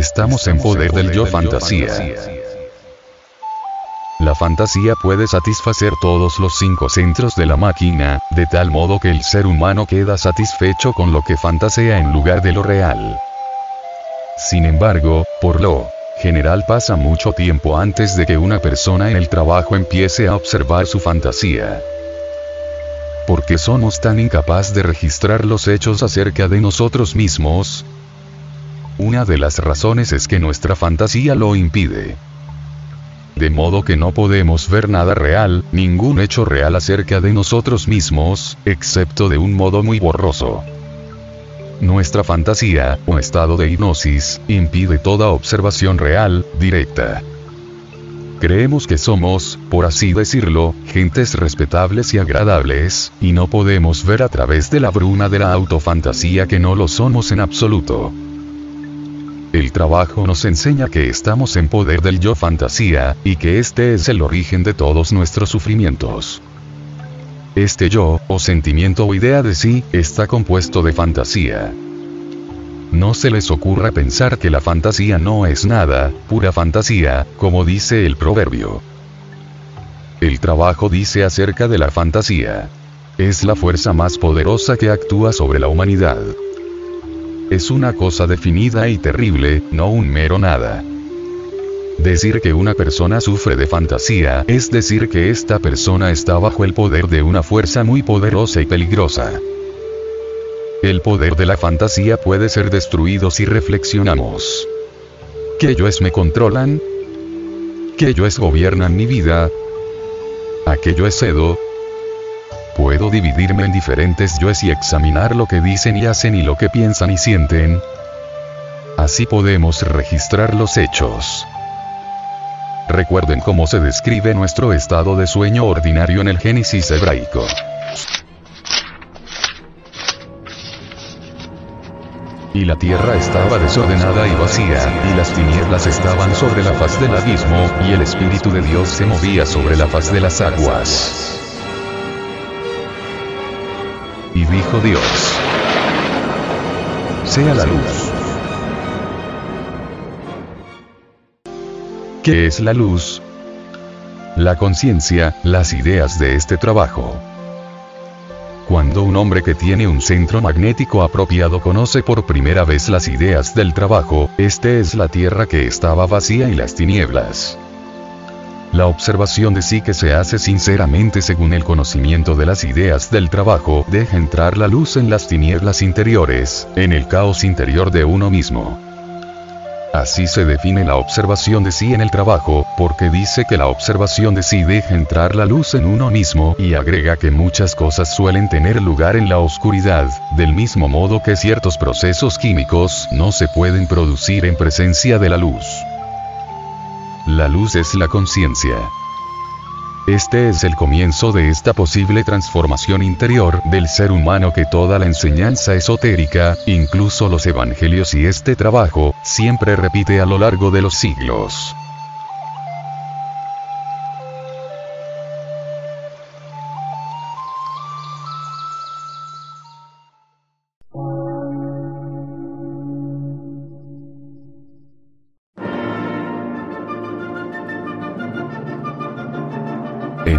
Estamos en poder del yo fantasía. La fantasía puede satisfacer todos los cinco centros de la máquina, de tal modo que el ser humano queda satisfecho con lo que fantasea en lugar de lo real. Sin embargo, por lo general pasa mucho tiempo antes de que una persona en el trabajo empiece a observar su fantasía. ¿Por qué somos tan incapaz de registrar los hechos acerca de nosotros mismos? Una de las razones es que nuestra fantasía lo impide. De modo que no podemos ver nada real, ningún hecho real acerca de nosotros mismos, excepto de un modo muy borroso. Nuestra fantasía, o estado de hipnosis, impide toda observación real, directa. Creemos que somos, por así decirlo, gentes respetables y agradables, y no podemos ver a través de la bruma de la autofantasía que no lo somos en absoluto. El trabajo nos enseña que estamos en poder del yo fantasía, y que este es el origen de todos nuestros sufrimientos. Este yo, o sentimiento o idea de sí, está compuesto de fantasía. No se les ocurra pensar que la fantasía no es nada, pura fantasía, como dice el proverbio. El trabajo dice acerca de la fantasía. Es la fuerza más poderosa que actúa sobre la humanidad es una cosa definida y terrible, no un mero nada. Decir que una persona sufre de fantasía es decir que esta persona está bajo el poder de una fuerza muy poderosa y peligrosa. El poder de la fantasía puede ser destruido si reflexionamos. ¿Qué yoes me controlan? ¿Qué yoes gobiernan mi vida? ¿A qué yo cedo? Puedo dividirme en diferentes yoes y examinar lo que dicen y hacen y lo que piensan y sienten. Así podemos registrar los hechos. Recuerden cómo se describe nuestro estado de sueño ordinario en el Génesis hebraico. Y la tierra estaba desordenada y vacía, y las tinieblas estaban sobre la faz del abismo, y el Espíritu de Dios se movía sobre la faz de las aguas. Y dijo Dios, sea la luz. ¿Qué es la luz? La conciencia, las ideas de este trabajo. Cuando un hombre que tiene un centro magnético apropiado conoce por primera vez las ideas del trabajo, este es la tierra que estaba vacía y las tinieblas. La observación de sí que se hace sinceramente según el conocimiento de las ideas del trabajo deja entrar la luz en las tinieblas interiores, en el caos interior de uno mismo. Así se define la observación de sí en el trabajo, porque dice que la observación de sí deja entrar la luz en uno mismo y agrega que muchas cosas suelen tener lugar en la oscuridad, del mismo modo que ciertos procesos químicos no se pueden producir en presencia de la luz. La luz es la conciencia. Este es el comienzo de esta posible transformación interior del ser humano que toda la enseñanza esotérica, incluso los evangelios y este trabajo, siempre repite a lo largo de los siglos.